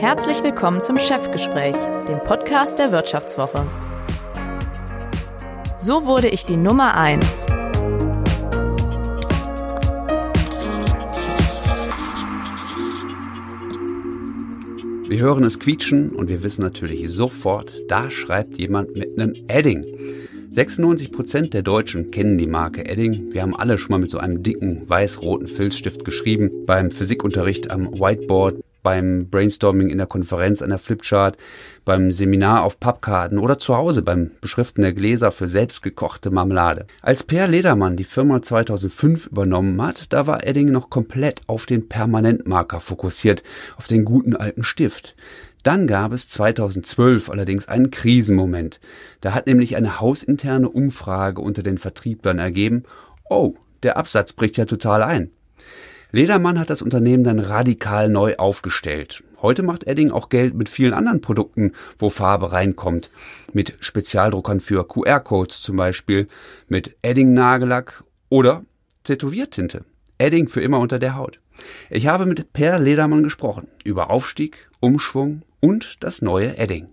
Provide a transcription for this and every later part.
Herzlich willkommen zum Chefgespräch, dem Podcast der Wirtschaftswoche. So wurde ich die Nummer 1. Wir hören es quietschen und wir wissen natürlich sofort, da schreibt jemand mit einem Edding. 96 Prozent der Deutschen kennen die Marke Edding. Wir haben alle schon mal mit so einem dicken weiß-roten Filzstift geschrieben, beim Physikunterricht am Whiteboard, beim Brainstorming in der Konferenz an der Flipchart, beim Seminar auf Pappkarten oder zu Hause beim Beschriften der Gläser für selbstgekochte Marmelade. Als Per Ledermann die Firma 2005 übernommen hat, da war Edding noch komplett auf den Permanentmarker fokussiert, auf den guten alten Stift. Dann gab es 2012 allerdings einen Krisenmoment. Da hat nämlich eine hausinterne Umfrage unter den Vertrieblern ergeben, oh, der Absatz bricht ja total ein. Ledermann hat das Unternehmen dann radikal neu aufgestellt. Heute macht Edding auch Geld mit vielen anderen Produkten, wo Farbe reinkommt. Mit Spezialdruckern für QR-Codes zum Beispiel, mit Edding-Nagellack oder Tätowiertinte. Edding für immer unter der Haut. Ich habe mit Per Ledermann gesprochen über Aufstieg, Umschwung und das neue Edding.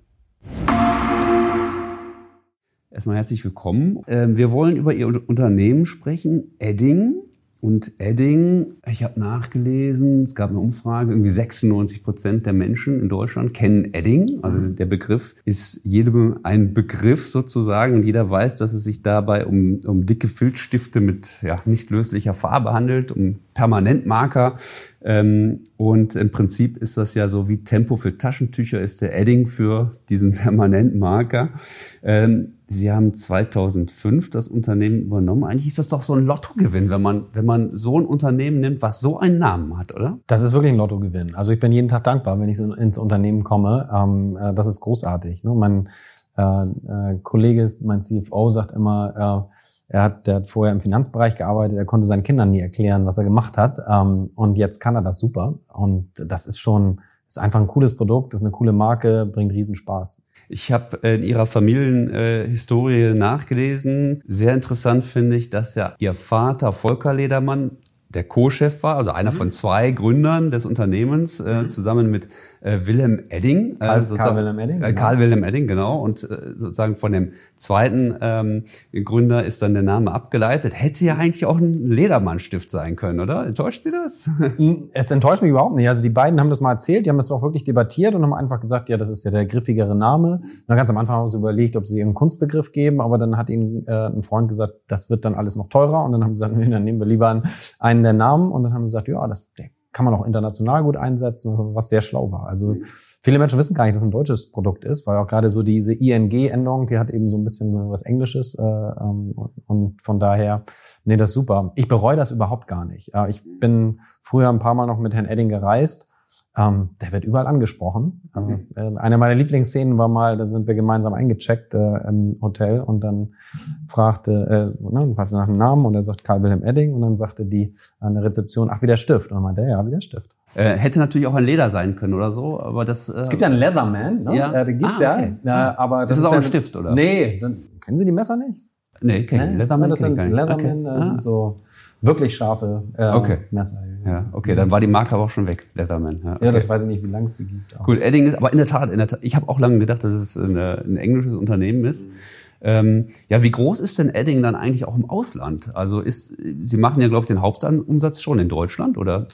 Erstmal herzlich willkommen. Ähm, wir wollen über Ihr Unternehmen sprechen, Edding. Und Edding, ich habe nachgelesen, es gab eine Umfrage, irgendwie 96 Prozent der Menschen in Deutschland kennen Edding. Also der Begriff ist jedem ein Begriff sozusagen und jeder weiß, dass es sich dabei um, um dicke Filzstifte mit ja, nicht löslicher Farbe handelt, um Permanentmarker. Ähm, und im Prinzip ist das ja so wie Tempo für Taschentücher ist der Edding für diesen Permanentmarker. Ähm, Sie haben 2005 das Unternehmen übernommen. Eigentlich ist das doch so ein Lottogewinn, wenn man, wenn man so ein Unternehmen nimmt, was so einen Namen hat, oder? Das ist wirklich ein Lottogewinn. Also ich bin jeden Tag dankbar, wenn ich ins Unternehmen komme. Ähm, äh, das ist großartig. Ne? Mein äh, äh, Kollege, mein CFO, sagt immer, er hat, der hat vorher im Finanzbereich gearbeitet, er konnte seinen Kindern nie erklären, was er gemacht hat. Ähm, und jetzt kann er das super. Und das ist schon, ist einfach ein cooles Produkt, ist eine coole Marke, bringt Riesenspaß. Ich habe in Ihrer Familienhistorie nachgelesen. Sehr interessant finde ich, dass ja Ihr Vater Volker Ledermann der Co-Chef war, also einer mhm. von zwei Gründern des Unternehmens, äh, mhm. zusammen mit äh, Wilhelm Edding. Äh, Karl, Karl Wilhelm Edding. Äh, Karl genau. Wilhelm Edding, genau. Und äh, sozusagen von dem zweiten ähm, Gründer ist dann der Name abgeleitet. Hätte ja eigentlich auch ein Ledermannstift sein können, oder? Enttäuscht Sie das? Es enttäuscht mich überhaupt nicht. Also die beiden haben das mal erzählt, die haben das auch wirklich debattiert und haben einfach gesagt, ja, das ist ja der griffigere Name. Und dann ganz am Anfang haben sie überlegt, ob sie einen Kunstbegriff geben, aber dann hat ihnen äh, ein Freund gesagt, das wird dann alles noch teurer. Und dann haben sie gesagt, nee, dann nehmen wir lieber einen, einen der Namen. Und dann haben sie gesagt, ja, das, der kann man auch international gut einsetzen, was sehr schlau war. Also mhm. viele Menschen wissen gar nicht, dass es ein deutsches Produkt ist, weil auch gerade so diese ING-Endung, die hat eben so ein bisschen so was Englisches äh, ähm, und von daher, nee, das ist super. Ich bereue das überhaupt gar nicht. Ich bin früher ein paar Mal noch mit Herrn Edding gereist ähm, der wird überall angesprochen. Mhm. Äh, eine meiner Lieblingsszenen war mal, da sind wir gemeinsam eingecheckt äh, im Hotel und dann fragte, äh, ne, fragte nach dem Namen und er sagt Karl Wilhelm Edding und dann sagte die an der Rezeption, ach, wie der Stift. Und dann meinte er, ja, wie der Stift. Äh, hätte natürlich auch ein Leder sein können oder so, aber das. Äh, es gibt ja einen Leatherman, ne? Ja, äh, den gibt's ah, okay. ja. Äh, aber das, das ist, ist auch ein Stift, oder? Nee, dann kennen Sie die Messer nicht? Nee, kenn nee? Leatherman. Das sind Leatherman, okay. das ah. sind so wirklich scharfe äh, okay. Messer. Ja, okay, dann war die Marke aber auch schon weg, Leatherman. Ja, okay. ja das weiß ich nicht, wie lange es die gibt. Auch. Cool, Edding ist, aber in der Tat, in der Tat ich habe auch lange gedacht, dass es eine, ein englisches Unternehmen ist. Ähm, ja, wie groß ist denn Edding dann eigentlich auch im Ausland? Also ist, Sie machen ja, glaube ich, den Hauptumsatz schon in Deutschland, oder?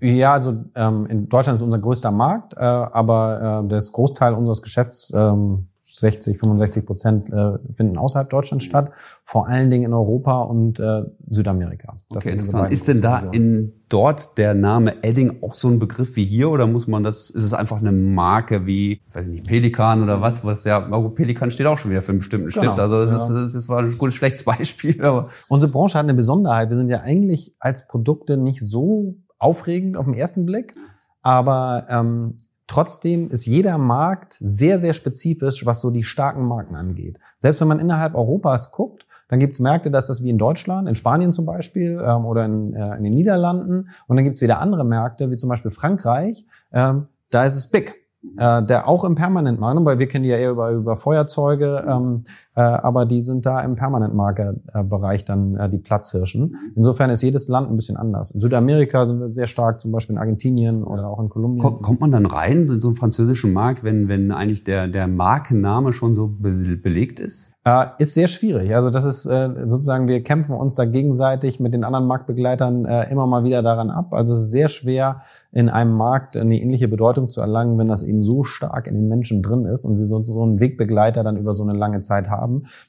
Ja, also ähm, in Deutschland ist unser größter Markt, äh, aber äh, das Großteil unseres Geschäfts ähm, 60, 65 Prozent äh, finden außerhalb Deutschlands statt, vor allen Dingen in Europa und äh, Südamerika. Das okay, interessant. Ist denn da in dort der Name Edding auch so ein Begriff wie hier oder muss man das, ist es einfach eine Marke wie, weiß ich nicht, Pelikan oder was, was ja, Pelikan steht auch schon wieder für einen bestimmten genau, Stift. Also das, ja. ist, das war ein gutes, schlechtes Beispiel. Aber. Unsere Branche hat eine Besonderheit. Wir sind ja eigentlich als Produkte nicht so aufregend auf den ersten Blick, aber ähm, Trotzdem ist jeder Markt sehr, sehr spezifisch, was so die starken Marken angeht. Selbst wenn man innerhalb Europas guckt, dann gibt es Märkte, das ist wie in Deutschland, in Spanien zum Beispiel ähm, oder in, äh, in, den Niederlanden. Und dann gibt es wieder andere Märkte, wie zum Beispiel Frankreich. Ähm, da ist es big. Äh, der auch im Permanentmarkt, weil wir kennen die ja eher über, über Feuerzeuge. Ähm, äh, aber die sind da im Permanent-Marker-Bereich dann äh, die Platzhirschen. Insofern ist jedes Land ein bisschen anders. In Südamerika sind wir sehr stark, zum Beispiel in Argentinien oder auch in Kolumbien. Kommt, man dann rein in so einen französischen Markt, wenn, wenn eigentlich der, der Markenname schon so be belegt ist? Äh, ist sehr schwierig. Also das ist äh, sozusagen, wir kämpfen uns da gegenseitig mit den anderen Marktbegleitern äh, immer mal wieder daran ab. Also es ist sehr schwer, in einem Markt eine ähnliche Bedeutung zu erlangen, wenn das eben so stark in den Menschen drin ist und sie so, so einen Wegbegleiter dann über so eine lange Zeit haben.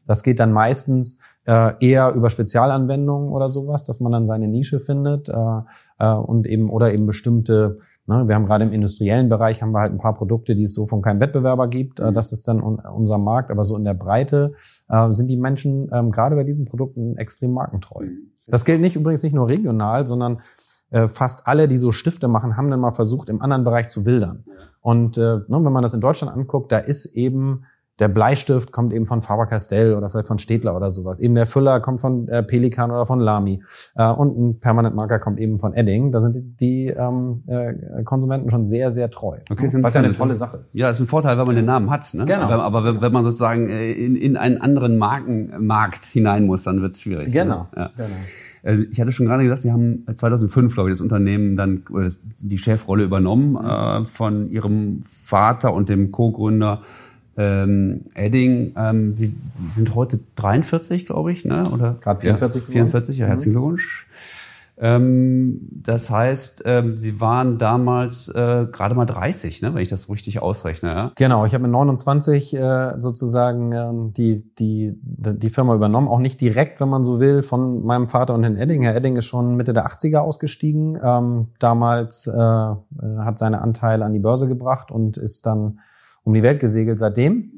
Das geht dann meistens äh, eher über Spezialanwendungen oder sowas, dass man dann seine Nische findet äh, äh, und eben oder eben bestimmte Ne, wir haben gerade im industriellen Bereich haben wir halt ein paar Produkte, die es so von keinem Wettbewerber gibt. Äh, mhm. Das ist dann unser Markt. Aber so in der Breite äh, sind die Menschen ähm, gerade bei diesen Produkten extrem markentreu. Mhm. Das gilt nicht übrigens nicht nur regional, sondern äh, fast alle, die so Stifte machen, haben dann mal versucht, im anderen Bereich zu wildern. Und ne, wenn man das in Deutschland anguckt, da ist eben der Bleistift kommt eben von Faber-Castell oder vielleicht von Städtler oder sowas. Eben der Füller kommt von äh, Pelikan oder von Lamy. Äh, und ein Permanentmarker kommt eben von Edding. Da sind die, die ähm, äh, Konsumenten schon sehr, sehr treu. Okay, was ja eine tolle Sache ist. Ja, ist ein Vorteil, wenn man den Namen hat. Ne? Genau. Aber, aber wenn man sozusagen äh, in, in einen anderen Markenmarkt hinein muss, dann wird es schwierig. Genau. Ne? Ja. genau. Also ich hatte schon gerade gesagt, Sie haben 2005, glaube ich, das Unternehmen dann oder die Chefrolle übernommen äh, von Ihrem Vater und dem Co-Gründer ähm, Edding, ähm, Sie, Sie sind heute 43, glaube ich, ne? Oder gerade 44. Ja, 44, ja, herzlichen mhm. Glückwunsch. Ähm, das heißt, ähm, Sie waren damals äh, gerade mal 30, ne, wenn ich das richtig ausrechne. Ja? Genau, ich habe mit 29 äh, sozusagen ähm, die, die, die Firma übernommen. Auch nicht direkt, wenn man so will, von meinem Vater und Herrn Edding. Herr Edding ist schon Mitte der 80er ausgestiegen. Ähm, damals äh, äh, hat seine Anteile an die Börse gebracht und ist dann um die Welt gesegelt seitdem.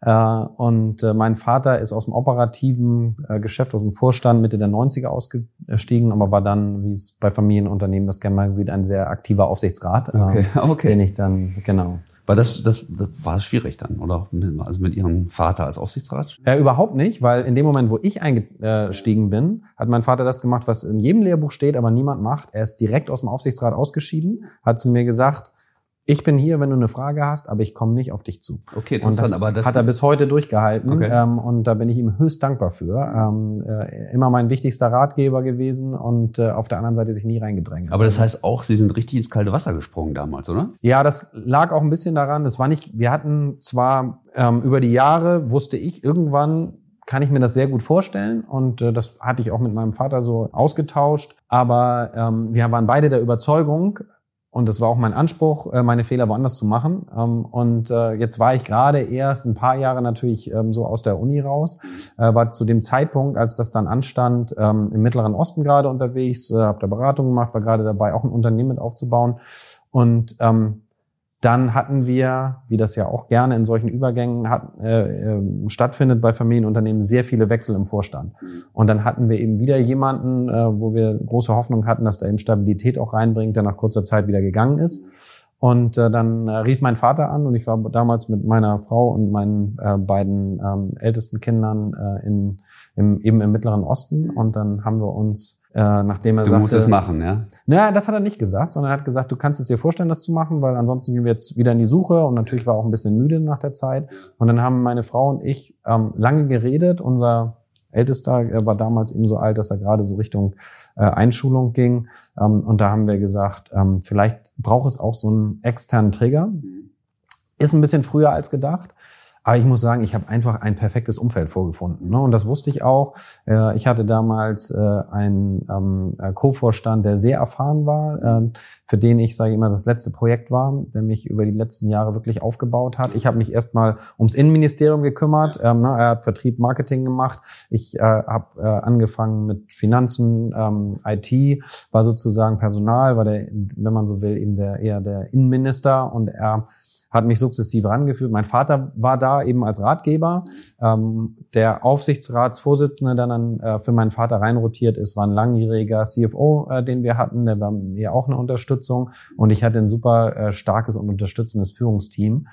Äh, und äh, mein Vater ist aus dem operativen äh, Geschäft, aus dem Vorstand Mitte der 90er ausgestiegen, aber war dann, wie es bei Familienunternehmen das gerne mal sieht, ein sehr aktiver Aufsichtsrat, okay. Okay. den ich dann, genau. Weil das, das, das war schwierig dann, oder? Also mit Ihrem Vater als Aufsichtsrat? Ja, überhaupt nicht, weil in dem Moment, wo ich eingestiegen bin, hat mein Vater das gemacht, was in jedem Lehrbuch steht, aber niemand macht. Er ist direkt aus dem Aufsichtsrat ausgeschieden, hat zu mir gesagt, ich bin hier, wenn du eine Frage hast, aber ich komme nicht auf dich zu. Okay, und das, aber das hat er bis heute durchgehalten okay. ähm, und da bin ich ihm höchst dankbar für. Ähm, äh, immer mein wichtigster Ratgeber gewesen und äh, auf der anderen Seite sich nie reingedrängt. Aber das heißt auch, Sie sind richtig ins kalte Wasser gesprungen damals, oder? Ja, das lag auch ein bisschen daran. Das war nicht. Wir hatten zwar ähm, über die Jahre wusste ich irgendwann kann ich mir das sehr gut vorstellen und äh, das hatte ich auch mit meinem Vater so ausgetauscht. Aber ähm, wir waren beide der Überzeugung, und das war auch mein Anspruch, äh, meine Fehler woanders zu machen. Ähm, und äh, jetzt war ich gerade erst ein paar Jahre natürlich ähm, so aus der Uni raus, äh, war zu dem Zeitpunkt, als das dann anstand, ähm, im Mittleren Osten gerade unterwegs, habe da Beratung gemacht, war gerade dabei, auch ein Unternehmen mit aufzubauen. Und dann hatten wir, wie das ja auch gerne in solchen Übergängen hat, äh, äh, stattfindet bei Familienunternehmen, sehr viele Wechsel im Vorstand. Und dann hatten wir eben wieder jemanden, äh, wo wir große Hoffnung hatten, dass der eben Stabilität auch reinbringt, der nach kurzer Zeit wieder gegangen ist. Und äh, dann äh, rief mein Vater an und ich war damals mit meiner Frau und meinen äh, beiden ähm, ältesten Kindern äh, in, im, eben im Mittleren Osten. Und dann haben wir uns äh, nachdem er du sagte, musst es machen, ja? Naja, das hat er nicht gesagt, sondern er hat gesagt, du kannst es dir vorstellen, das zu machen, weil ansonsten gehen wir jetzt wieder in die Suche und natürlich war auch ein bisschen müde nach der Zeit. Und dann haben meine Frau und ich ähm, lange geredet. Unser Ältester er war damals eben so alt, dass er gerade so Richtung äh, Einschulung ging. Ähm, und da haben wir gesagt, ähm, vielleicht braucht es auch so einen externen Trigger. Ist ein bisschen früher als gedacht. Aber ich muss sagen, ich habe einfach ein perfektes Umfeld vorgefunden. Ne? Und das wusste ich auch. Äh, ich hatte damals äh, einen ähm, äh, Co-Vorstand, der sehr erfahren war, für den ich, sage ich immer, das letzte Projekt war, der mich über die letzten Jahre wirklich aufgebaut hat. Ich habe mich erstmal ums Innenministerium gekümmert. Ähm, ne? Er hat Vertrieb, Marketing gemacht. Ich habe angefangen mit Finanzen, ähm, IT, war sozusagen Personal, war der, wenn man so will, eben der eher der Innenminister und er hat mich sukzessive rangeführt. Mein Vater war da eben als Ratgeber. Ähm, der Aufsichtsratsvorsitzende, der dann äh, für meinen Vater reinrotiert ist, war ein langjähriger CFO, äh, den wir hatten. Der war mir auch eine Unterstützung. Und ich hatte ein super äh, starkes und unterstützendes Führungsteam.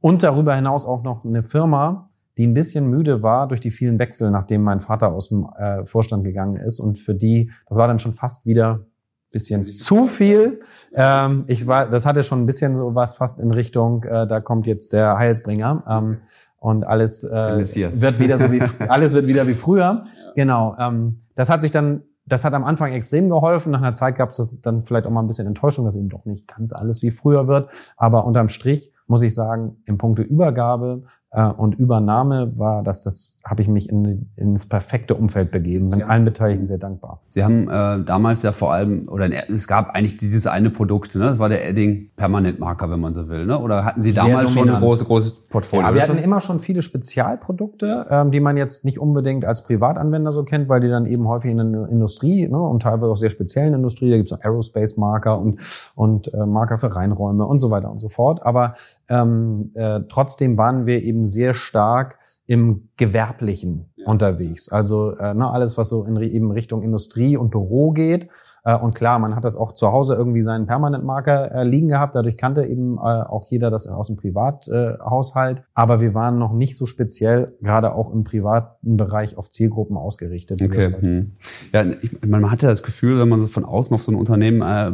Und darüber hinaus auch noch eine Firma, die ein bisschen müde war durch die vielen Wechsel, nachdem mein Vater aus dem äh, Vorstand gegangen ist. Und für die, das war dann schon fast wieder bisschen zu viel. Ähm, ich war, das hatte schon ein bisschen so was fast in Richtung, äh, da kommt jetzt der Heilsbringer. Ähm, und alles äh, wird wieder so wie alles wird wieder wie früher. Ja. Genau. Ähm, das hat sich dann das hat am Anfang extrem geholfen. Nach einer Zeit gab es dann vielleicht auch mal ein bisschen Enttäuschung, dass eben doch nicht ganz alles wie früher wird. Aber unterm Strich muss ich sagen, im Punkte Übergabe und Übernahme war das, das habe ich mich in, in das perfekte Umfeld begeben. Bin allen Beteiligten sehr dankbar. Sie haben äh, damals ja vor allem, oder es gab eigentlich dieses eine Produkt, ne? das war der Edding Permanentmarker, wenn man so will. Ne? Oder hatten Sie damals schon ein großes, großes Portfolio? Ja, wir hatten immer schon viele Spezialprodukte, ähm, die man jetzt nicht unbedingt als Privatanwender so kennt, weil die dann eben häufig in der Industrie ne? und teilweise auch sehr speziellen Industrie, da gibt es Aerospace-Marker und, und äh, Marker für Reinräume und so weiter und so fort. Aber ähm, äh, trotzdem waren wir eben sehr stark im Gewerblichen ja. unterwegs. Also äh, ne, alles, was so in eben Richtung Industrie und Büro geht. Äh, und klar, man hat das auch zu Hause irgendwie seinen Permanentmarker äh, liegen gehabt. Dadurch kannte eben äh, auch jeder das aus dem Privathaushalt. Aber wir waren noch nicht so speziell, gerade auch im privaten Bereich, auf Zielgruppen ausgerichtet. Okay. Hm. Ja, ich, man hat ja das Gefühl, wenn man so von außen auf so ein Unternehmen äh,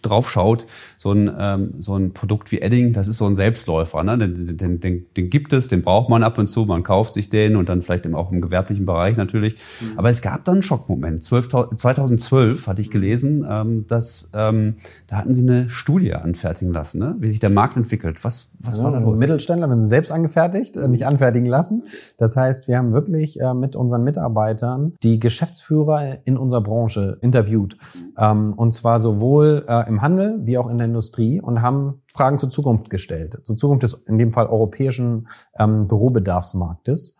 draufschaut, so ein, ähm, so ein Produkt wie Edding, das ist so ein Selbstläufer. Ne? Den, den, den, den gibt es, den braucht man ab und zu, man kauft sich den und dann vielleicht auch im gewerblichen Bereich natürlich. Mhm. Aber es gab dann einen Schockmoment. 12, 2012 hatte ich gelesen, ähm, dass ähm, da hatten sie eine Studie anfertigen lassen, ne? wie sich der Markt entwickelt. Was, was ja, war da los? Mittelständler, wir haben sie selbst angefertigt, äh, nicht anfertigen lassen. Das heißt, wir haben wirklich äh, mit unseren Mitarbeitern die Geschäftsführer in unserer Branche interviewt. Ähm, und zwar sowohl äh, im Handel wie auch in der Industrie und haben Fragen zur Zukunft gestellt. Zur Zukunft des, in dem Fall europäischen ähm, Bürobedarfsmarktes.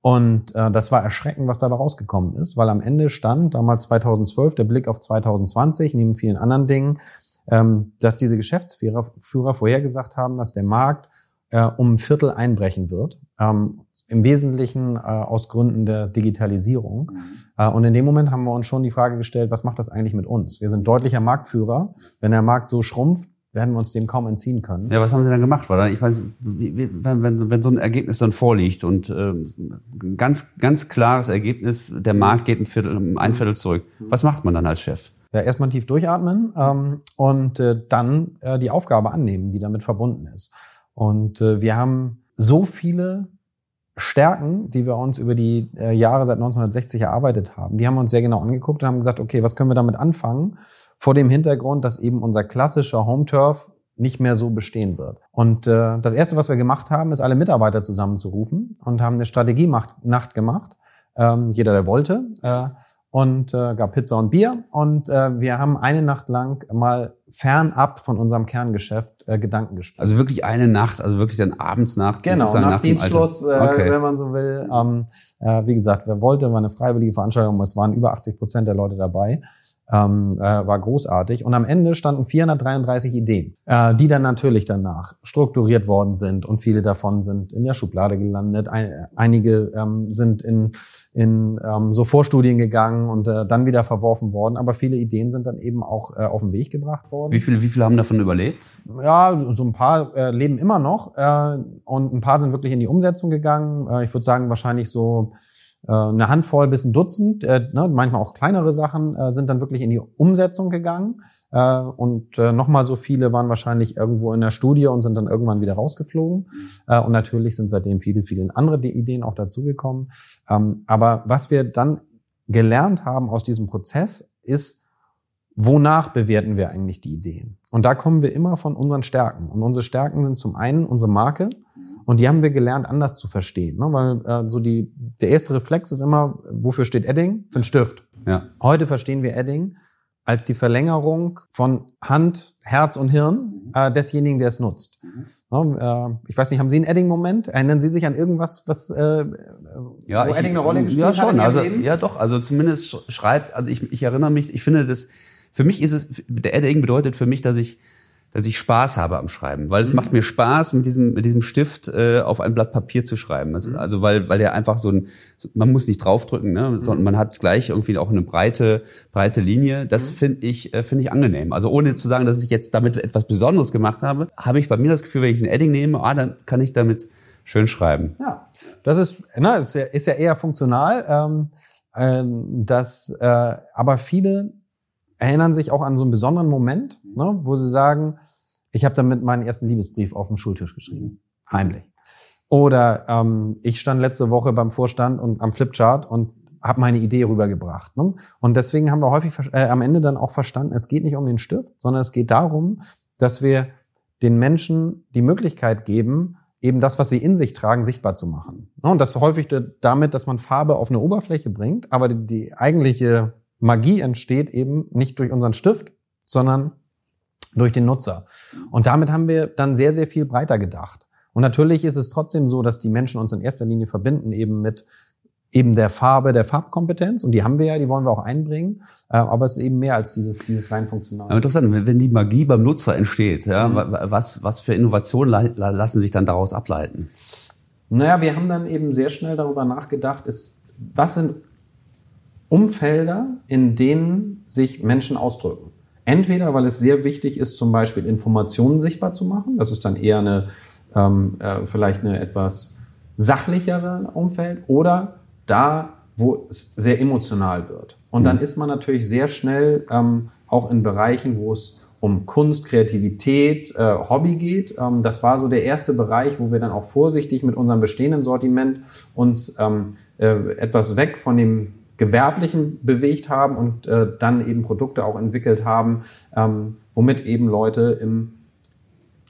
Und äh, das war erschreckend, was dabei rausgekommen ist, weil am Ende stand damals 2012 der Blick auf 2020, neben vielen anderen Dingen, ähm, dass diese Geschäftsführer Führer vorhergesagt haben, dass der Markt äh, um ein Viertel einbrechen wird. Ähm, Im Wesentlichen äh, aus Gründen der Digitalisierung. Mhm. Äh, und in dem Moment haben wir uns schon die Frage gestellt, was macht das eigentlich mit uns? Wir sind deutlicher Marktführer. Wenn der Markt so schrumpft, werden wir uns dem kaum entziehen können. Ja, was haben Sie dann gemacht? Weil ich weiß, wenn, wenn, wenn so ein Ergebnis dann vorliegt und äh, ganz ganz klares Ergebnis, der Markt geht ein Viertel, ein Viertel zurück. Was macht man dann als Chef? Ja, erstmal tief durchatmen ähm, und äh, dann äh, die Aufgabe annehmen, die damit verbunden ist. Und äh, wir haben so viele Stärken, die wir uns über die äh, Jahre seit 1960 erarbeitet haben, die haben wir uns sehr genau angeguckt und haben gesagt, okay, was können wir damit anfangen? Vor dem Hintergrund, dass eben unser klassischer Home Turf nicht mehr so bestehen wird. Und äh, das Erste, was wir gemacht haben, ist alle Mitarbeiter zusammenzurufen und haben eine Strategie-Nacht gemacht. Ähm, jeder, der wollte. Äh, und äh, gab Pizza und Bier. Und äh, wir haben eine Nacht lang mal fernab von unserem Kerngeschäft äh, Gedanken gespielt. Also wirklich eine Nacht, also wirklich dann abends nach Genau, nach, nach Dienstschluss, äh, okay. wenn man so will. Ähm, äh, wie gesagt, wer wollte, war eine freiwillige Veranstaltung. Es waren über 80 Prozent der Leute dabei ähm, äh, war großartig. Und am Ende standen 433 Ideen, äh, die dann natürlich danach strukturiert worden sind und viele davon sind in der Schublade gelandet. Ein, einige ähm, sind in, in ähm, so Vorstudien gegangen und äh, dann wieder verworfen worden. Aber viele Ideen sind dann eben auch äh, auf den Weg gebracht worden. Wie viele, wie viele haben davon überlebt? Ja, so ein paar äh, leben immer noch äh, und ein paar sind wirklich in die Umsetzung gegangen. Äh, ich würde sagen, wahrscheinlich so äh, eine Handvoll bis ein Dutzend, äh, ne, manchmal auch kleinere Sachen, äh, sind dann wirklich in die Umsetzung gegangen. Äh, und äh, nochmal so viele waren wahrscheinlich irgendwo in der Studie und sind dann irgendwann wieder rausgeflogen. Äh, und natürlich sind seitdem viele, viele andere Ideen auch dazugekommen. Ähm, aber was wir dann gelernt haben aus diesem Prozess ist, wonach bewerten wir eigentlich die Ideen? Und da kommen wir immer von unseren Stärken. Und unsere Stärken sind zum einen unsere Marke. Und die haben wir gelernt, anders zu verstehen. Ne? Weil äh, so die, der erste Reflex ist immer, wofür steht Edding? Für einen Stift. Ja. Heute verstehen wir Edding als die Verlängerung von Hand, Herz und Hirn äh, desjenigen, der es nutzt. Mhm. Ja, äh, ich weiß nicht, haben Sie einen Edding-Moment? Erinnern Sie sich an irgendwas, was äh, ja, wo ich, Edding eine Rolle gespielt ja, schon. hat? Also, ja, doch. Also zumindest schreibt, also ich, ich erinnere mich, ich finde das, für mich ist es, der Edding bedeutet für mich, dass ich dass ich Spaß habe am Schreiben, weil es mhm. macht mir Spaß, mit diesem mit diesem Stift äh, auf ein Blatt Papier zu schreiben. Also, mhm. also weil weil der einfach so ein, man muss nicht draufdrücken, ne, mhm. sondern man hat gleich irgendwie auch eine breite breite Linie. Das mhm. finde ich äh, finde ich angenehm. Also ohne zu sagen, dass ich jetzt damit etwas Besonderes gemacht habe, habe ich bei mir das Gefühl, wenn ich ein Edding nehme, ah, dann kann ich damit schön schreiben. Ja, das ist, na, ist ja, ist ja eher funktional. Ähm, ähm, dass äh, aber viele erinnern sich auch an so einen besonderen Moment, ne, wo sie sagen, ich habe damit meinen ersten Liebesbrief auf dem Schultisch geschrieben. Heimlich. Oder ähm, ich stand letzte Woche beim Vorstand und am Flipchart und habe meine Idee rübergebracht. Ne? Und deswegen haben wir häufig äh, am Ende dann auch verstanden, es geht nicht um den Stift, sondern es geht darum, dass wir den Menschen die Möglichkeit geben, eben das, was sie in sich tragen, sichtbar zu machen. Und das häufig damit, dass man Farbe auf eine Oberfläche bringt, aber die eigentliche Magie entsteht eben nicht durch unseren Stift, sondern durch den Nutzer. Und damit haben wir dann sehr, sehr viel breiter gedacht. Und natürlich ist es trotzdem so, dass die Menschen uns in erster Linie verbinden eben mit eben der Farbe, der Farbkompetenz und die haben wir ja, die wollen wir auch einbringen, äh, aber es ist eben mehr als dieses dieses rein funktionale. Interessant, wenn die Magie beim Nutzer entsteht, ja, mhm. was was für Innovationen lassen sich dann daraus ableiten? Naja, wir haben dann eben sehr schnell darüber nachgedacht, ist, was sind Umfelder, in denen sich Menschen ausdrücken. Entweder, weil es sehr wichtig ist, zum Beispiel Informationen sichtbar zu machen. Das ist dann eher eine, ähm, äh, vielleicht eine etwas sachlichere Umfeld. Oder da, wo es sehr emotional wird. Und dann mhm. ist man natürlich sehr schnell ähm, auch in Bereichen, wo es um Kunst, Kreativität, äh, Hobby geht. Ähm, das war so der erste Bereich, wo wir dann auch vorsichtig mit unserem bestehenden Sortiment uns ähm, äh, etwas weg von dem Gewerblichen bewegt haben und äh, dann eben Produkte auch entwickelt haben, ähm, womit eben Leute im,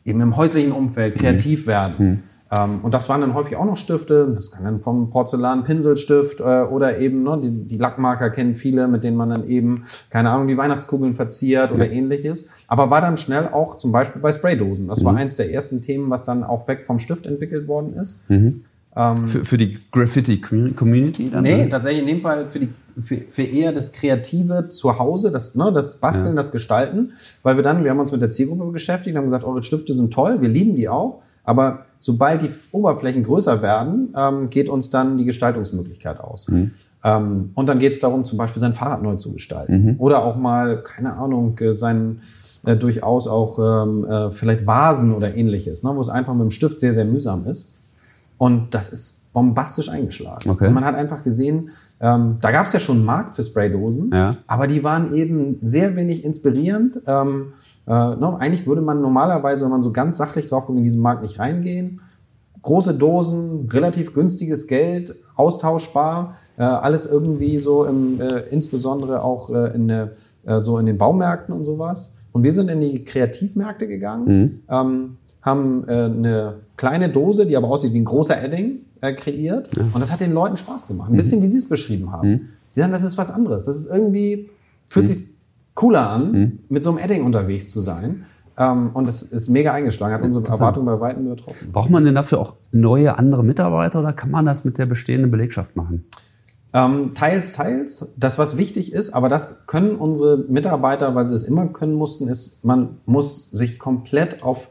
eben im häuslichen Umfeld kreativ mhm. werden. Mhm. Ähm, und das waren dann häufig auch noch Stifte. Das kann dann vom Porzellan Pinselstift äh, oder eben ne, die, die Lackmarker kennen viele, mit denen man dann eben keine Ahnung die Weihnachtskugeln verziert oder ähnliches. Aber war dann schnell auch zum Beispiel bei Spraydosen. Das mhm. war eins der ersten Themen, was dann auch weg vom Stift entwickelt worden ist. Mhm. Ähm, für, für die Graffiti-Community dann? Nee, tatsächlich in dem Fall für, die, für, für eher das Kreative zu Hause, das, ne, das Basteln, ja. das Gestalten. Weil wir dann, wir haben uns mit der Zielgruppe beschäftigt, haben gesagt, eure Stifte sind toll, wir lieben die auch. Aber sobald die Oberflächen größer werden, ähm, geht uns dann die Gestaltungsmöglichkeit aus. Mhm. Ähm, und dann geht es darum, zum Beispiel sein Fahrrad neu zu gestalten. Mhm. Oder auch mal, keine Ahnung, äh, sein äh, durchaus auch ähm, äh, vielleicht Vasen oder ähnliches, ne, wo es einfach mit dem Stift sehr, sehr mühsam ist. Und das ist bombastisch eingeschlagen. Okay. Und man hat einfach gesehen, ähm, da gab es ja schon einen Markt für Spraydosen, ja. aber die waren eben sehr wenig inspirierend. Ähm, äh, no, ne, eigentlich würde man normalerweise, wenn man so ganz sachlich drauf guckt, in diesen Markt nicht reingehen. Große Dosen, relativ günstiges Geld, austauschbar, äh, alles irgendwie so im, äh, insbesondere auch äh, in, äh, so in den Baumärkten und sowas. Und wir sind in die Kreativmärkte gegangen, mhm. ähm, haben äh, eine kleine Dose, die aber aussieht wie ein großer Edding, äh, kreiert. Ja. Und das hat den Leuten Spaß gemacht. Ein mhm. bisschen, wie sie es beschrieben haben. Mhm. Die sagen, das ist was anderes. Das ist irgendwie, fühlt mhm. sich cooler an, mhm. mit so einem Edding unterwegs zu sein. Ähm, und das ist mega eingeschlagen, hat unsere Erwartungen bei Weitem übertroffen. Braucht man denn dafür auch neue, andere Mitarbeiter oder kann man das mit der bestehenden Belegschaft machen? Ähm, teils, teils. Das, was wichtig ist, aber das können unsere Mitarbeiter, weil sie es immer können mussten, ist, man muss sich komplett auf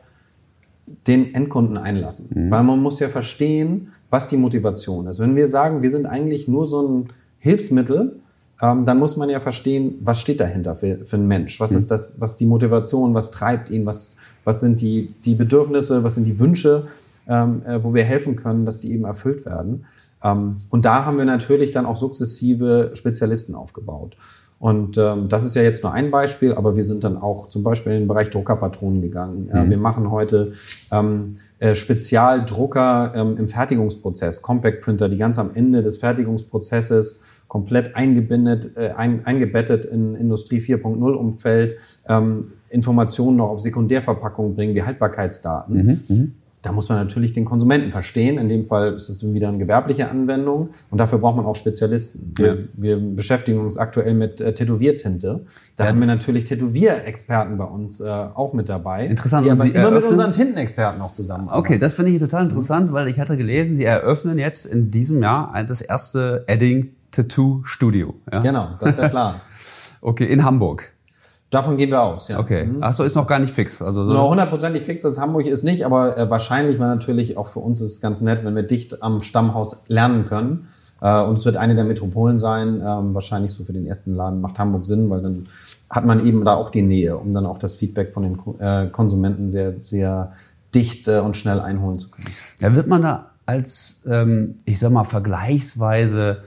den Endkunden einlassen. Mhm. Weil man muss ja verstehen, was die Motivation ist. Wenn wir sagen, wir sind eigentlich nur so ein Hilfsmittel, ähm, dann muss man ja verstehen, was steht dahinter für, für einen Mensch? Was mhm. ist das, was die Motivation, was treibt ihn, was, was sind die, die Bedürfnisse, was sind die Wünsche, ähm, äh, wo wir helfen können, dass die eben erfüllt werden. Ähm, und da haben wir natürlich dann auch sukzessive Spezialisten aufgebaut. Und ähm, das ist ja jetzt nur ein Beispiel, aber wir sind dann auch zum Beispiel in den Bereich Druckerpatronen gegangen. Mhm. wir machen heute ähm, äh, Spezialdrucker ähm, im Fertigungsprozess, Compact Printer, die ganz am Ende des Fertigungsprozesses komplett eingebindet, äh, ein, eingebettet in Industrie 4.0 Umfeld, ähm, Informationen noch auf Sekundärverpackungen bringen, wie Haltbarkeitsdaten. Mhm, mhm. Da muss man natürlich den Konsumenten verstehen. In dem Fall ist es wieder eine gewerbliche Anwendung und dafür braucht man auch Spezialisten. Wir, ja. wir beschäftigen uns aktuell mit äh, Tätowiertinte. Da ja, haben wir natürlich Tätowierexperten bei uns äh, auch mit dabei. Interessant. Die aber Sie immer mit unseren Tintenexperten auch zusammen. Okay, das finde ich total interessant, mhm. weil ich hatte gelesen, Sie eröffnen jetzt in diesem Jahr das erste Edding Tattoo Studio. Ja? Genau, das ist der Plan. okay, in Hamburg. Davon gehen wir aus, ja. Okay. Mhm. Ach so, ist noch gar nicht fix. Also so. Noch hundertprozentig fix, das Hamburg ist nicht, aber äh, wahrscheinlich war natürlich auch für uns ist ganz nett, wenn wir dicht am Stammhaus lernen können. Äh, und es wird eine der Metropolen sein. Ähm, wahrscheinlich so für den ersten Laden macht Hamburg Sinn, weil dann hat man eben da auch die Nähe, um dann auch das Feedback von den äh, Konsumenten sehr, sehr dicht äh, und schnell einholen zu können. Ja, wird man da als, ähm, ich sag mal, vergleichsweise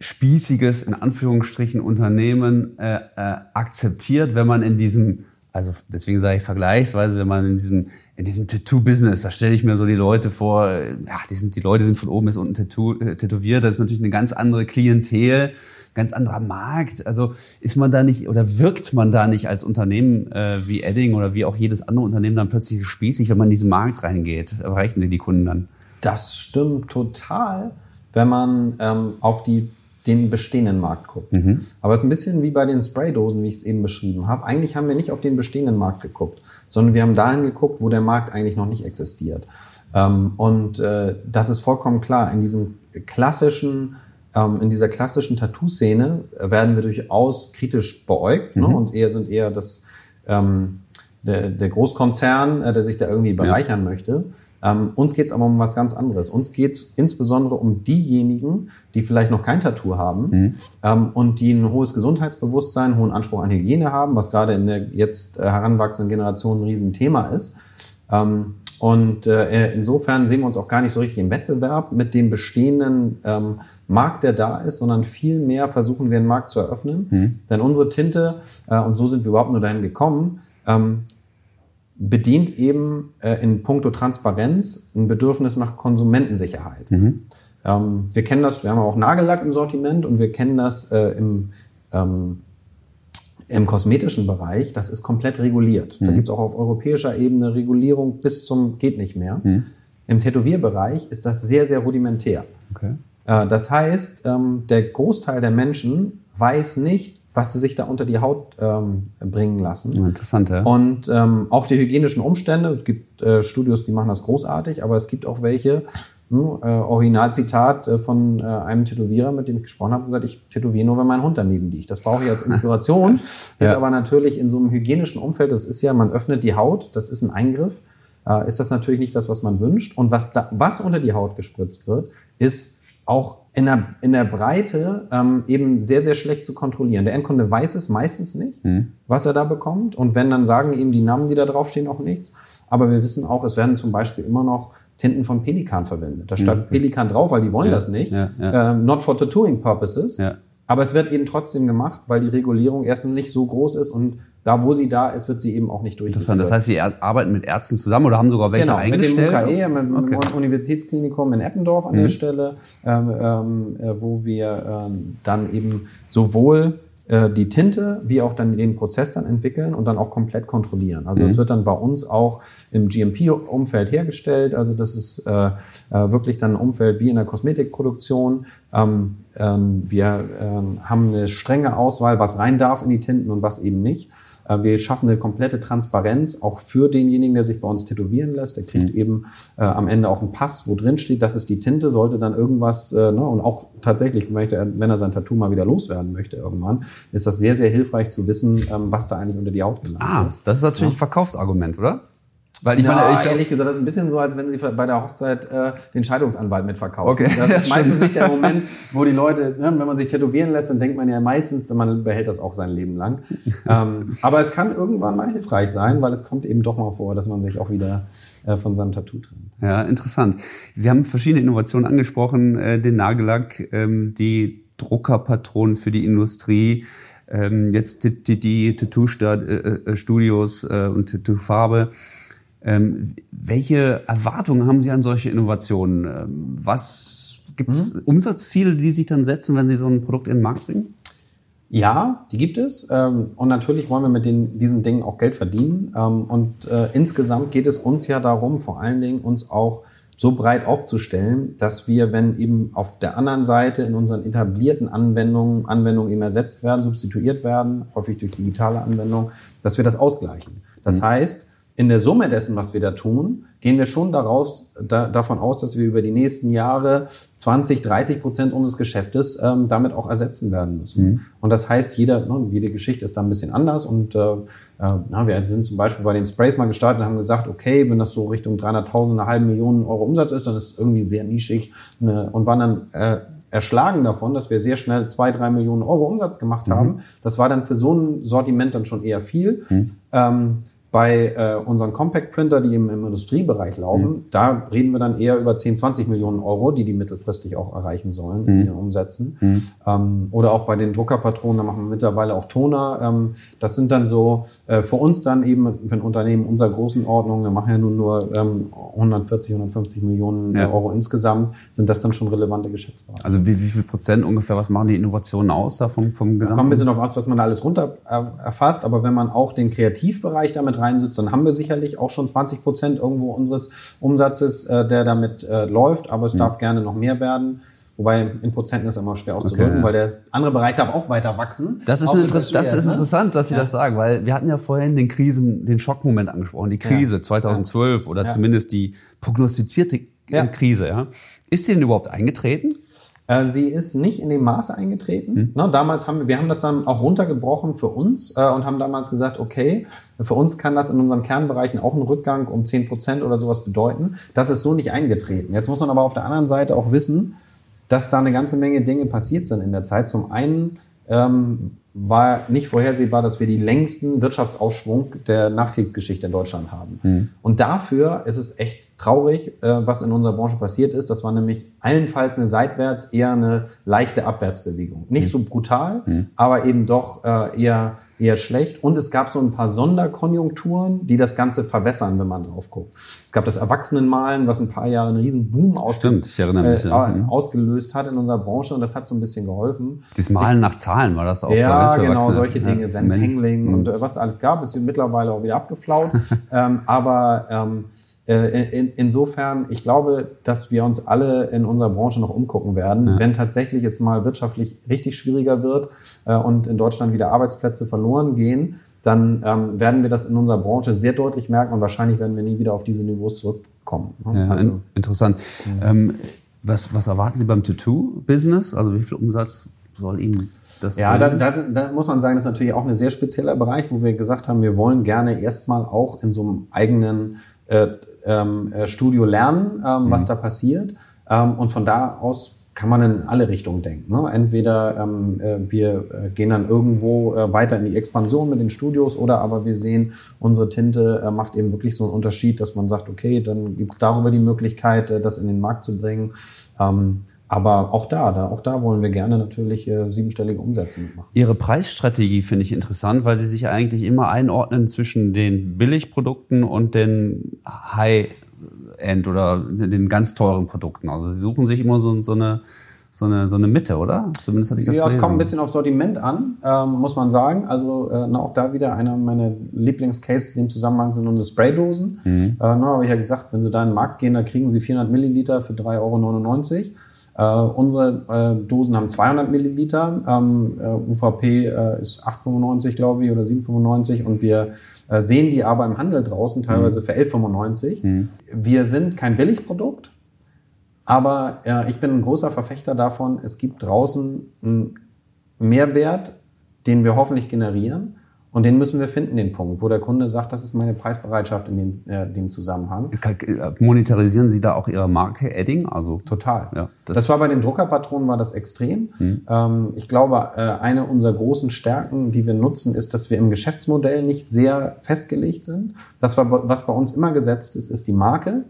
spießiges, in Anführungsstrichen, Unternehmen äh, äh, akzeptiert, wenn man in diesem Also deswegen sage ich vergleichsweise, wenn man in diesem in diesem Tattoo-Business, da stelle ich mir so die Leute vor, ja, die sind die Leute sind von oben bis unten Tattoo, äh, tätowiert, das ist natürlich eine ganz andere Klientel, ganz anderer Markt. Also ist man da nicht oder wirkt man da nicht als Unternehmen äh, wie Edding oder wie auch jedes andere Unternehmen dann plötzlich spießig, wenn man in diesen Markt reingeht? Erreichen Sie die Kunden dann? Das stimmt total, wenn man ähm, auf die den bestehenden Markt guckt. Mhm. Aber es ist ein bisschen wie bei den Spraydosen, wie ich es eben beschrieben habe. Eigentlich haben wir nicht auf den bestehenden Markt geguckt, sondern wir haben dahin geguckt, wo der Markt eigentlich noch nicht existiert. Ähm, und äh, das ist vollkommen klar. In diesem klassischen ähm, in dieser klassischen Tattoo-Szene werden wir durchaus kritisch beäugt ne? mhm. ne? und eher sind eher das ähm, der, der Großkonzern, äh, der sich da irgendwie bereichern ja. möchte. Ähm, uns geht es aber um was ganz anderes. Uns geht es insbesondere um diejenigen, die vielleicht noch kein Tattoo haben mhm. ähm, und die ein hohes Gesundheitsbewusstsein, einen hohen Anspruch an Hygiene haben, was gerade in der jetzt äh, heranwachsenden Generation ein Riesenthema ist. Ähm, und äh, insofern sehen wir uns auch gar nicht so richtig im Wettbewerb mit dem bestehenden ähm, Markt, der da ist, sondern vielmehr versuchen wir einen Markt zu eröffnen. Mhm. Denn unsere Tinte, äh, und so sind wir überhaupt nur dahin gekommen, ähm, bedient eben äh, in puncto Transparenz ein Bedürfnis nach Konsumentensicherheit. Mhm. Ähm, wir kennen das, wir haben auch Nagellack im Sortiment und wir kennen das äh, im, ähm, im kosmetischen Bereich. Das ist komplett reguliert. Mhm. Da gibt es auch auf europäischer Ebene Regulierung bis zum geht nicht mehr. Mhm. Im Tätowierbereich ist das sehr, sehr rudimentär. Okay. Äh, das heißt, ähm, der Großteil der Menschen weiß nicht, was sie sich da unter die Haut ähm, bringen lassen. Interessant, ja. Und ähm, auch die hygienischen Umstände. Es gibt äh, Studios, die machen das großartig, aber es gibt auch welche, hm, äh, Originalzitat äh, von äh, einem Tätowierer, mit dem ich gesprochen habe, gesagt, ich tätowiere nur, wenn mein Hund daneben liegt. Das brauche ich als Inspiration. ja. Ist aber natürlich in so einem hygienischen Umfeld, das ist ja, man öffnet die Haut, das ist ein Eingriff, äh, ist das natürlich nicht das, was man wünscht. Und was, da, was unter die Haut gespritzt wird, ist auch in der, in der Breite ähm, eben sehr, sehr schlecht zu kontrollieren. Der Endkunde weiß es meistens nicht, mhm. was er da bekommt. Und wenn, dann sagen eben die Namen, die da draufstehen, auch nichts. Aber wir wissen auch, es werden zum Beispiel immer noch Tinten von Pelikan verwendet. Da steht mhm. Pelikan drauf, weil die wollen ja, das nicht. Ja, ja. Ähm, not for tattooing purposes. Aber es wird eben trotzdem gemacht, weil die Regulierung erstens nicht so groß ist und da, wo sie da ist, wird sie eben auch nicht durchgeführt. Interessant. Das heißt, Sie arbeiten mit Ärzten zusammen oder haben sogar welche genau, eingestellt? Mit dem UKE, mit dem okay. Universitätsklinikum in Eppendorf an mhm. der Stelle, ähm, ähm, äh, wo wir ähm, dann eben sowohl äh, die Tinte wie auch dann den Prozess dann entwickeln und dann auch komplett kontrollieren. Also es mhm. wird dann bei uns auch im GMP-Umfeld hergestellt. Also das ist äh, äh, wirklich dann ein Umfeld wie in der Kosmetikproduktion. Ähm, ähm, wir ähm, haben eine strenge Auswahl, was rein darf in die Tinten und was eben nicht. Äh, wir schaffen eine komplette Transparenz auch für denjenigen, der sich bei uns tätowieren lässt. Der kriegt mhm. eben äh, am Ende auch einen Pass, wo drin steht, das ist die Tinte, sollte dann irgendwas, äh, ne, und auch tatsächlich, möchte er, wenn er sein Tattoo mal wieder loswerden möchte irgendwann, ist das sehr, sehr hilfreich zu wissen, ähm, was da eigentlich unter die Haut gelangt ah, ist. Das ist natürlich ja. ein Verkaufsargument, oder? Weil ich ja, meine, ich ehrlich gesagt, das ist ein bisschen so, als wenn sie bei der Hochzeit äh, den Scheidungsanwalt mitverkaufen. Okay. Das ist meistens nicht der Moment, wo die Leute, ne, wenn man sich tätowieren lässt, dann denkt man ja meistens, man behält das auch sein Leben lang. ähm, aber es kann irgendwann mal hilfreich sein, weil es kommt eben doch mal vor, dass man sich auch wieder äh, von seinem Tattoo trennt. Ja, interessant. Sie haben verschiedene Innovationen angesprochen, äh, den Nagellack, ähm, die Druckerpatronen für die Industrie, ähm, jetzt die, die, die Tattoo-Studios äh, äh, und Tattoo-Farbe. Ähm, welche Erwartungen haben Sie an solche Innovationen? Ähm, was gibt es mhm. Umsatzziele, die sich dann setzen, wenn Sie so ein Produkt in den Markt bringen? Ja, die gibt es. Ähm, und natürlich wollen wir mit den, diesen Dingen auch Geld verdienen. Und äh, insgesamt geht es uns ja darum, vor allen Dingen uns auch so breit aufzustellen, dass wir, wenn eben auf der anderen Seite in unseren etablierten Anwendungen, Anwendungen eben ersetzt werden, substituiert werden, häufig durch digitale Anwendungen, dass wir das ausgleichen. Das mhm. heißt, in der Summe dessen, was wir da tun, gehen wir schon daraus, da, davon aus, dass wir über die nächsten Jahre 20, 30 Prozent unseres Geschäftes ähm, damit auch ersetzen werden müssen. Mhm. Und das heißt, jeder, ne, jede Geschichte ist da ein bisschen anders. Und äh, äh, na, wir sind zum Beispiel bei den Sprays mal gestartet und haben gesagt, okay, wenn das so Richtung 300.000, eine halbe Million Euro Umsatz ist, dann ist es irgendwie sehr nischig ne, und waren dann äh, erschlagen davon, dass wir sehr schnell zwei, drei Millionen Euro Umsatz gemacht mhm. haben. Das war dann für so ein Sortiment dann schon eher viel. Mhm. Ähm, Bei äh, unseren Compact Printer, die im, im Industriebereich laufen, mhm. da reden wir dann eher über 10, 20 Millionen Euro, die die mittelfristig auch erreichen sollen mhm. in ihren Umsätzen. Mhm. Ähm, oder auch bei den Druckerpatronen, da machen wir mittlerweile auch Toner. Ähm, das sind dann so äh, für uns dann eben für ein Unternehmen unserer Größenordnung, wir machen ja nun nur ähm, 140, 150 Millionen ja. Euro insgesamt, sind das dann schon relevante Geschäftsbereiche. Also wie, wie viel Prozent ungefähr, was machen die Innovationen aus da vom, vom Gesamt? Da kommt ein bisschen auf aus, was man da alles runter äh, erfasst, aber wenn man auch den Kreativbereich damit rein reinsitzt, dann haben wir sicherlich auch schon 20 Prozent irgendwo unseres Umsatzes, äh, der damit äh, läuft, aber es mhm. darf gerne noch mehr werden. Wobei in Prozenten ist immer schwer auszudrücken, okay. weil der andere Bereich darf auch weiter wachsen. Das ist, Interess das ist ne? interessant, dass Sie ja. das sagen, weil wir hatten ja vorhin den Krisen, den Schockmoment angesprochen, die Krise ja. 2012 ja. oder zumindest die prognostizierte Krise. Ja. Ist die denn überhaupt eingetreten? Äh, sie ist nicht in dem Maße eingetreten. Hm. damals haben wir, wir haben das dann auch runtergebrochen für uns äh, und haben damals gesagt, okay, für uns kann das in unseren Kernbereichen auch einen Rückgang um 10 Prozent oder sowas bedeuten. Das ist so nicht eingetreten. Jetzt muss man aber auf der anderen Seite auch wissen, dass da eine ganze Menge Dinge passiert sind in der Zeit. Zum einen ähm, war nicht vorhersehbar, dass wir die längsten Wirtschaftsausschwung der Nachkriegsgeschichte in Deutschland haben. Mhm. Und dafür ist es echt traurig, äh, was in unserer Branche passiert ist. Das war nämlich allenfalls eine seitwärts, eher eine leichte Abwärtsbewegung. Nicht mhm. so brutal, mhm. aber eben doch äh, eher eher schlecht. Und es gab so ein paar Sonderkonjunkturen, die das Ganze verbessern, wenn man drauf guckt. Es gab das Erwachsenenmalen, was ein paar Jahre einen riesen Boom aus Stimmt, ich erinnere mich, äh, ja. Mhm. ausgelöst hat in unserer Branche und das hat so ein bisschen geholfen. Das Malen nach Zahlen war das auch. Ja, genau, solche Dinge, ja, Sentangling und äh, was alles gab, ist mittlerweile auch wieder abgeflaut. ähm, aber ähm, äh, in, insofern, ich glaube, dass wir uns alle in unserer Branche noch umgucken werden, ja. wenn tatsächlich es mal wirtschaftlich richtig schwieriger wird äh, und in Deutschland wieder Arbeitsplätze verloren gehen, dann ähm, werden wir das in unserer Branche sehr deutlich merken und wahrscheinlich werden wir nie wieder auf diese Niveaus zurückkommen. Ne? Ja, also, interessant. Ja. Ähm, was, was erwarten Sie beim Tattoo-Business? Also wie viel Umsatz soll Ihnen das ja, da, da, da muss man sagen, das ist natürlich auch ein sehr spezieller Bereich, wo wir gesagt haben, wir wollen gerne erstmal auch in so einem eigenen äh, ähm, äh, Studio lernen, ähm, mhm. was da passiert. Ähm, und von da aus kann man in alle Richtungen denken. Ne? Entweder ähm, äh, wir äh, gehen dann irgendwo äh, weiter in die Expansion mit den Studios oder aber wir sehen, unsere Tinte äh, macht eben wirklich so einen Unterschied, dass man sagt, okay, dann gibt es darüber die Möglichkeit, äh, das in den Markt zu bringen. Ähm, aber auch da, da, auch da wollen wir gerne natürlich äh, siebenstellige Umsätze mitmachen. Ihre Preisstrategie finde ich interessant, weil Sie sich eigentlich immer einordnen zwischen den Billigprodukten und den High-End oder den ganz teuren Produkten. Also Sie suchen sich immer so, so eine so eine, so eine Mitte, oder? Zumindest hatte ich das Ja, es kommt ein bisschen auf Sortiment an, ähm, muss man sagen. Also äh, na, auch da wieder einer meiner Lieblingscases in dem Zusammenhang sind unsere Spraydosen. Mhm. Äh, na, habe ich ja gesagt, wenn Sie da in den Markt gehen, da kriegen Sie 400 Milliliter für 3,99 Euro. Äh, unsere äh, Dosen haben 200 Milliliter, ähm, äh, UVP äh, ist 8,95 glaube ich oder 7,95 und wir äh, sehen die aber im Handel draußen teilweise mhm. für 11,95. Mhm. Wir sind kein Billigprodukt, aber äh, ich bin ein großer Verfechter davon, es gibt draußen einen Mehrwert, den wir hoffentlich generieren und den müssen wir finden, den Punkt, wo der Kunde sagt, das ist meine Preisbereitschaft in dem, äh, dem Zusammenhang. Monetarisieren Sie da auch Ihre Marke Edding? Also total. Ja, das, das war bei den Druckerpatronen war das extrem. Mhm. Ähm, ich glaube, äh, eine unserer großen Stärken, die wir nutzen, ist, dass wir im Geschäftsmodell nicht sehr festgelegt sind. Das war, was bei uns immer gesetzt ist, ist die Marke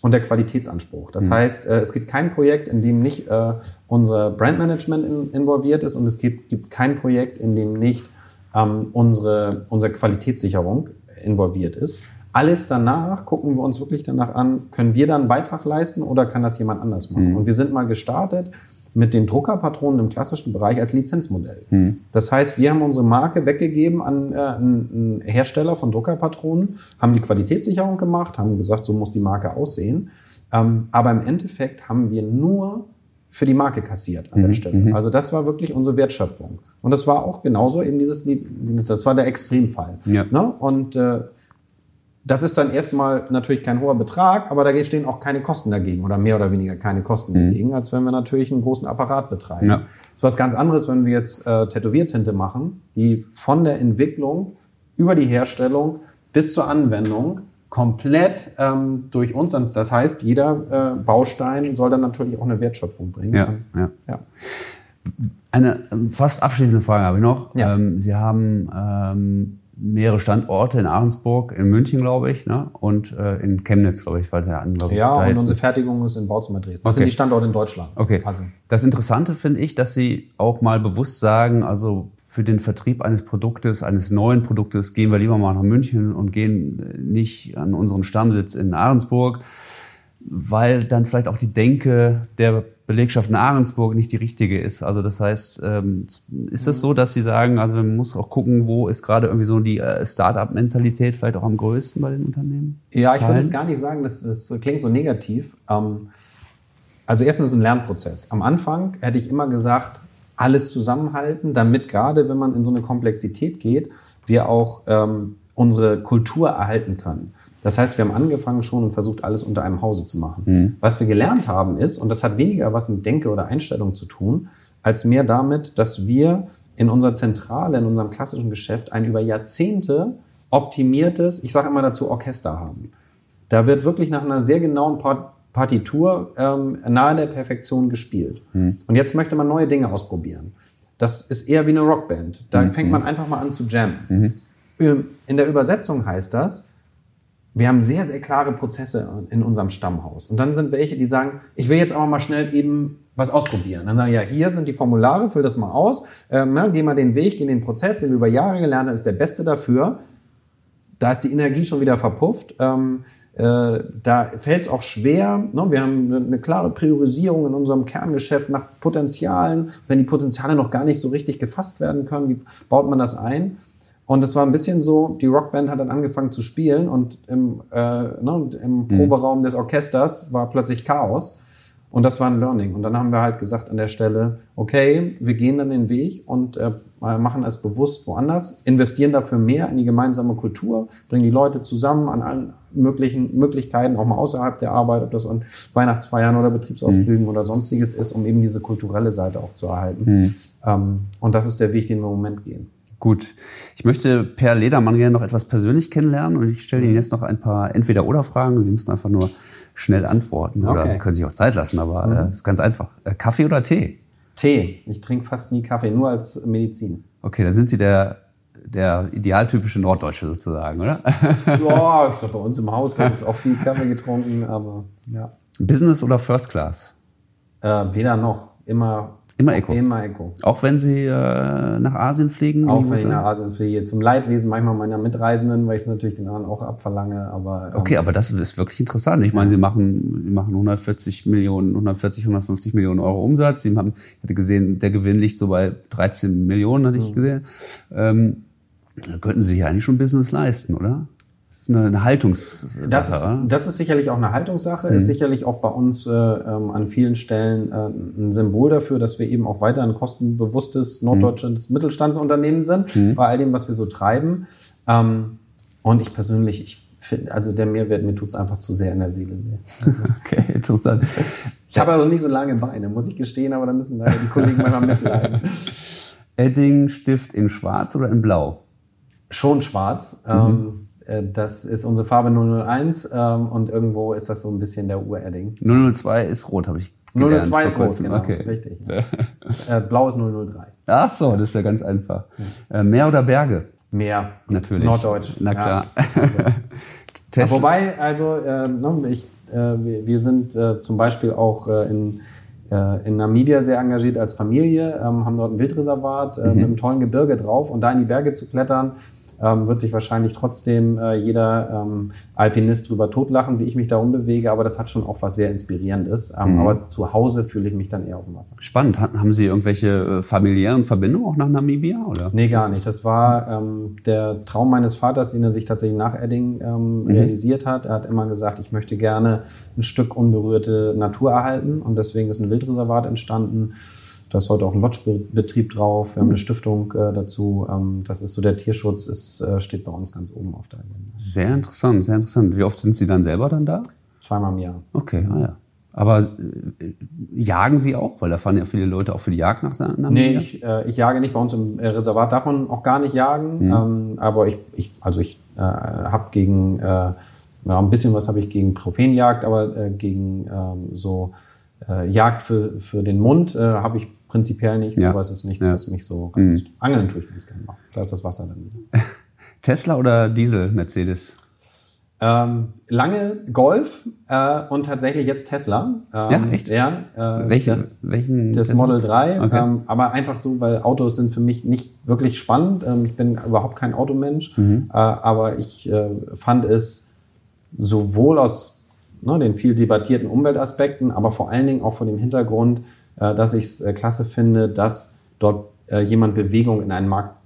und der Qualitätsanspruch. Das mhm. heißt, äh, es gibt kein Projekt, in dem nicht äh, unser Brandmanagement in, involviert ist und es gibt, gibt kein Projekt, in dem nicht ähm, unsere, unsere Qualitätssicherung involviert ist. Alles danach gucken wir uns wirklich danach an, können wir da einen Beitrag leisten oder kann das jemand anders machen? Mhm. Und wir sind mal gestartet mit den Druckerpatronen im klassischen Bereich als Lizenzmodell. Mhm. Das heißt, wir haben unsere Marke weggegeben an äh, einen Hersteller von Druckerpatronen, haben die Qualitätssicherung gemacht, haben gesagt, so muss die Marke aussehen. Ähm, aber im Endeffekt haben wir nur für die Marke kassiert an mhm. der Stelle. Mhm. Also das war wirklich unsere Wertschöpfung. Und das war auch genauso eben dieses, das war der Extremfall. Ja. Ne? Und äh, das ist dann erstmal natürlich kein hoher Betrag, aber da stehen auch keine Kosten dagegen oder mehr oder weniger keine Kosten mhm. dagegen, als wenn wir natürlich einen großen Apparat betreiben. Ja. Das ist was ganz anderes, wenn wir jetzt äh, Tätowiertinte machen, die von der Entwicklung über die Herstellung bis zur Anwendung komplett ähm, durch uns. Das heißt, jeder äh, Baustein soll dann natürlich auch eine Wertschöpfung bringen. Ja, ja. ja. Eine fast abschließende Frage habe ich noch. Ja. Ähm, Sie haben ähm, mehrere Standorte in Ahrensburg, in München, glaube ich, ne? und äh, in Chemnitz, glaube ich, weil der an, glaube ich. Ja, und unsere Fertigung ist in Bauzimmer Dresden. Das Okay. sind die Standorte in Deutschland. Okay. Also, Das Interessante finde ich, dass Sie auch mal bewusst sagen, also für den Vertrieb eines Produktes, eines neuen Produktes, gehen wir lieber mal nach München und gehen äh, nicht an unseren Stammsitz in Ahrensburg, weil dann vielleicht auch die Denke der Belegschaft in Ahrensburg nicht die richtige ist. Also das heißt, ähm, ist das so, dass Sie sagen, also man muss auch gucken, wo ist gerade irgendwie so die äh, Start-up-Mentalität vielleicht auch am größten bei den Unternehmen? Ja, ich würde es gar nicht sagen, das, das klingt so negativ. Ähm, also erstens ist es ein Lernprozess. Am Anfang hätte ich immer gesagt, alles zusammenhalten, damit gerade wenn man in so eine Komplexität geht, wir auch ähm, unsere Kultur erhalten können. Das heißt, wir haben angefangen schon und versucht, alles unter einem Hause zu machen. Was wir gelernt haben ist, und das hat weniger was mit Denke oder Einstellung zu tun, als mehr damit, dass wir in unserer Zentrale, in unserem klassischen Geschäft ein über Jahrzehnte optimiertes, ich sage immer dazu, Orchester haben. Da wird wirklich nach einer sehr genauen Part Partitur ähm, nahe der Perfektion gespielt. Und jetzt möchte man neue Dinge ausprobieren. Das ist eher wie eine Rockband. Da fängt man einfach mal an zu jammen. Ähm, In der Übersetzung heißt das, wir haben sehr, sehr klare Prozesse in unserem Stammhaus. Und dann sind welche, die sagen, ich will jetzt aber mal schnell eben was ausprobieren. Dann sagen, ja, hier sind die Formulare, füll das mal aus, ähm, ja, geh mal den Weg, geh den Prozess, den du über Jahre gelernt hast, ist der beste dafür. Da ist die Energie schon wieder verpufft. Ähm, äh, da fällt es auch schwer. Ne? Wir haben eine, eine klare Priorisierung in unserem Kerngeschäft nach Potenzialen. Wenn die Potenziale noch gar nicht so richtig gefasst werden können, wie baut man das ein? Und es war ein bisschen so, die Rockband hat dann angefangen zu spielen und im, äh, ne, und im Proberaum des Orchesters war plötzlich Chaos. Und das war ein Learning. Und dann haben wir halt gesagt an der Stelle, okay, wir gehen dann den Weg und äh, machen es bewusst woanders, investieren dafür mehr in die gemeinsame Kultur, bringen die Leute zusammen an allen möglichen Möglichkeiten, auch mal außerhalb der Arbeit, ob das an Weihnachtsfeiern oder Betriebsausflügen oder sonstiges ist, um eben diese kulturelle Seite auch zu erhalten. Ähm, und das ist der Weg, den wir im Moment gehen. Gut. Ich möchte Per Ledermann gerne noch etwas persönlich kennenlernen und ich stelle Ihnen jetzt noch ein paar Entweder-Oder-Fragen. Sie müssen einfach nur schnell antworten oder Okay. können sich auch Zeit lassen, aber äh, ist ganz einfach. Äh, Kaffee oder Tee? Tee. Ich trinke fast nie Kaffee, nur als Medizin. Okay, dann sind Sie der, der idealtypische Norddeutsche sozusagen, oder? Ja, ich glaube, bei uns im Haus wird auch viel Kaffee getrunken, aber ja. Business oder First Class? Äh, weder noch. Immer, Immer Eco. Immer Eco. Auch wenn Sie äh, nach Asien fliegen? Auch wenn ich nach Asien fliege. Zum Leidwesen manchmal meiner Mitreisenden, weil ich es natürlich den anderen auch abverlange. Aber ähm, Okay, aber das ist wirklich interessant. Ich meine, Sie machen, Sie machen 140 Millionen, 140, 150 Millionen Euro Umsatz. Sie haben, ich hatte gesehen, der Gewinn liegt so bei 13 Millionen, hatte ich gesehen. Ähm, da könnten Sie sich eigentlich schon Business leisten, oder? Das ist eine, eine Haltungssache. Das ist, das ist sicherlich auch eine Haltungssache, ist sicherlich auch bei uns äh, ähm, an vielen Stellen äh, ein Symbol dafür, dass wir eben auch weiter ein kostenbewusstes norddeutsches Mittelstandsunternehmen sind, bei all dem, was wir so treiben. Ähm, und ich persönlich, ich finde, also der Mehrwert, mir tut's einfach zu sehr in der Seele weh. Also, Okay, interessant. ich habe also nicht so lange Beine, muss ich gestehen, aber da müssen leider die Kollegen manchmal mitleiden. Edding Stift in Schwarz oder in Blau? Schon schwarz. Ähm, äh, das ist unsere Farbe 001 ähm, und irgendwo ist das so ein bisschen der Uredding. 002 ist rot, habe ich gelernt. 002 ist rot, genau. Okay. Richtig. Ja. äh, Blau ist 003. Ach so, das ist ja ganz einfach. Äh, Meer oder Berge? Mehr. Natürlich. Norddeutsch. Na Ja. klar. Aber Tesla. Wobei, also, äh, ne, ich, äh, wir, wir sind äh, zum Beispiel auch äh, in, äh, in Namibia sehr engagiert als Familie, ähm, haben dort ein Wildreservat Mhm. äh, mit einem tollen Gebirge drauf und da in die Berge zu klettern, ähm, wird sich wahrscheinlich trotzdem äh, jeder ähm, Alpinist drüber totlachen, wie ich mich da rumbewege, aber das hat schon auch was sehr Inspirierendes. Ähm, Mhm. Aber zu Hause fühle ich mich dann eher auf dem Wasser. Spannend. Ha- Haben Sie irgendwelche äh, familiären Verbindungen auch nach Namibia? Oder? Nee, gar nicht. Das war ähm, der Traum meines Vaters, den er sich tatsächlich nach Edding ähm, realisiert hat. Er hat immer gesagt, ich möchte gerne ein Stück unberührte Natur erhalten und deswegen ist ein Wildreservat entstanden. Da ist heute auch ein Lodgebetrieb drauf. Wir haben eine Stiftung äh, dazu. Ähm, das ist so der Tierschutz, ist, äh, steht bei uns ganz oben auf der Agenda. Sehr interessant, sehr interessant. Wie oft sind Sie dann selber dann da? Zweimal im Jahr. Okay, ah ja. Aber äh, jagen Sie auch? Weil da fahren ja viele Leute auch für die Jagd nach Namibia. Nee, ich, äh, ich jage nicht. Bei uns im äh, Reservat darf man auch gar nicht jagen. Ähm, aber ich, ich, also ich äh, habe gegen, äh, ja, ein bisschen was habe ich gegen Trophäenjagd, aber äh, gegen ähm, so äh, Jagd für, für den Mund habe ich prinzipiell nichts. Ja. Aber es ist nichts, Ja. was mich so reizt. Angeln tue ich ganz gerne mal. Da ist das Wasser dann wieder. Tesla oder Diesel, Mercedes? Ähm, lange Golf äh, und tatsächlich jetzt Tesla. Ähm, Ja, echt? Ja. Äh, Welchen- das, welchen Das Tesla? Model 3. Okay. Ähm, aber einfach so, weil Autos sind für mich nicht wirklich spannend. Ähm, ich bin überhaupt kein Automensch. Mhm. Äh, aber ich äh, fand es sowohl aus ne, den viel debattierten Umweltaspekten, aber vor allen Dingen auch vor dem Hintergrund, dass ich es äh, klasse finde, dass dort äh, jemand Bewegung in einen Markt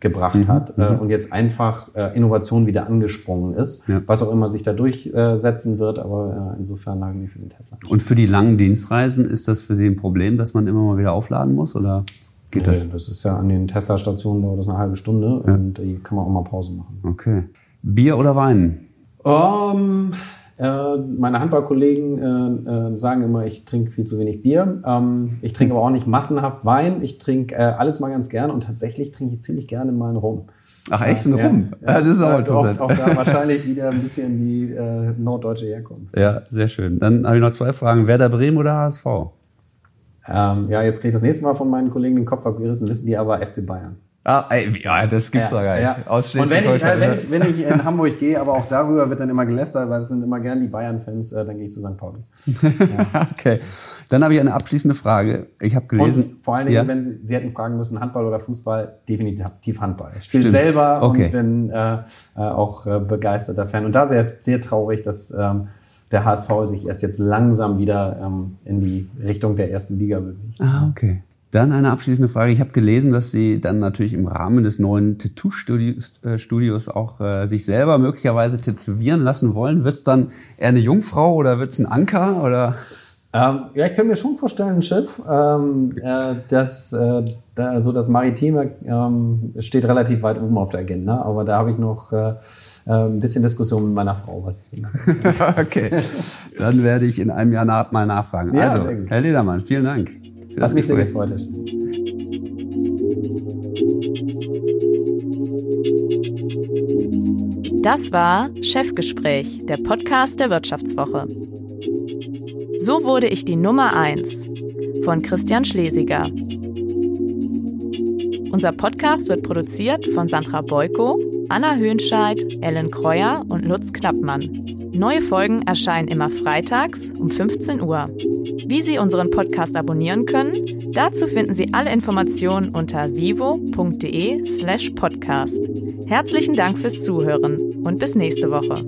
gebracht Mhm, hat äh, und jetzt einfach äh, Innovation wieder angesprungen ist, Ja. was auch immer sich da durchsetzen wird, aber äh, insofern nagel ich für den Tesla. Und für die langen Dienstreisen ist das für Sie ein Problem, dass man immer mal wieder aufladen muss oder geht das? Nee, das ist ja an den Tesla-Stationen dauert das eine halbe Stunde und die kann man auch mal Pause machen. Okay. Bier oder Wein? Ähm, äh, meine Handballkollegen äh, äh, sagen immer, ich trinke viel zu wenig Bier. Ähm, ich trinke aber auch nicht massenhaft Wein. Ich trinke äh, alles mal ganz gern und tatsächlich trinke ich ziemlich gerne mal einen Rum. Ach echt, ein Ja, Rum? Ja, das ist auch also interessant. Auch, auch da wahrscheinlich wieder ein bisschen die äh, norddeutsche Herkunft. Ja, sehr schön. Dann habe ich noch zwei Fragen. Werder Bremen oder HSV? Ähm, ja, jetzt kriege ich das nächste Mal von meinen Kollegen den Kopf abgerissen, wissen die aber FC Bayern. Ah, ey, ja, das gibt's doch gar nicht. Ja. Aus Und wenn ich, wenn, ich, wenn ich in Hamburg gehe, aber auch darüber wird dann immer gelästert, weil es sind immer gern die Bayern-Fans, äh, dann gehe ich zu St. Pauli. okay. Dann habe ich eine abschließende Frage. Ich habe gelesen. Und vor allen Dingen, Ja. wenn Sie, Sie hätten fragen müssen, Handball oder Fußball, definitiv Handball. Ich spiele selber Okay. und bin äh, äh, auch äh, begeisterter Fan. Und da sehr, sehr traurig, dass ähm, der HSV sich erst jetzt langsam wieder ähm, in die Richtung der ersten Liga bewegt. Ah, okay. Dann eine abschließende Frage. Ich habe gelesen, dass Sie dann natürlich im Rahmen des neuen Tattoo-Studios äh, auch äh, sich selber möglicherweise tätowieren lassen wollen. Wird's dann eher eine Jungfrau oder wird's ein Anker oder? Ähm, ja, ich könnte mir schon vorstellen, ein Schiff, ähm, äh, das, äh, da, also das Maritime ähm, steht relativ weit oben auf der Agenda, aber da habe ich noch äh, äh, ein bisschen Diskussion mit meiner Frau, was ich denn okay. Dann werde ich in einem Jahr nach, mal nachfragen. Ja, also. Herr Ledermann, vielen Dank. Für das Hat mich sehr Gespräch. gefreut. Herr Schmidt. Das war Chefgespräch, der Podcast der Wirtschaftswoche. So wurde ich die Nummer 1 von Christian Schlesiger. Unser Podcast wird produziert von Sandra Beuko, Anna Höhnscheid, Ellen Kreuer und Lutz Knappmann. Neue Folgen erscheinen immer freitags um 15 Uhr. Wie Sie unseren Podcast abonnieren können, dazu finden Sie alle Informationen unter vivo.de slash podcast. Herzlichen Dank fürs Zuhören und bis nächste Woche.